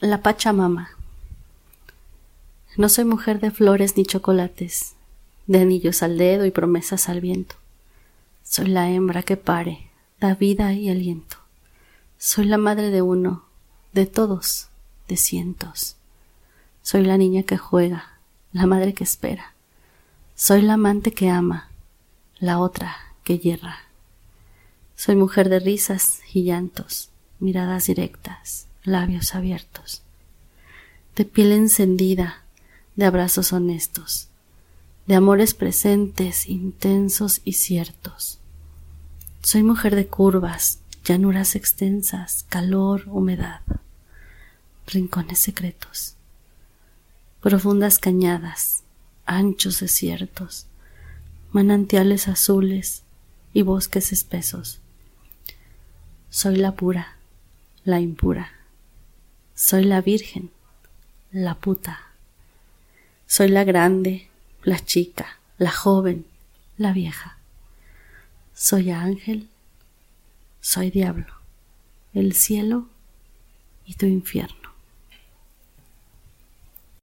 La Pachamama. No soy mujer de flores ni chocolates, de anillos al dedo y promesas al viento. Soy la hembra que pare, da vida y aliento. Soy la madre de uno, de todos, de cientos. Soy la niña que juega, la madre que espera. Soy la amante que ama, la otra que yerra. Soy mujer de risas y llantos, miradas directas, labios abiertos, de piel encendida, de abrazos honestos, de amores presentes, intensos y ciertos. Soy mujer de curvas, llanuras extensas, calor, humedad, rincones secretos, profundas cañadas, anchos desiertos, manantiales azules y bosques espesos. Soy la pura, la impura. Soy la virgen, la puta. Soy la grande, la chica, la joven, la vieja. Soy ángel, soy diablo, el cielo y tu infierno.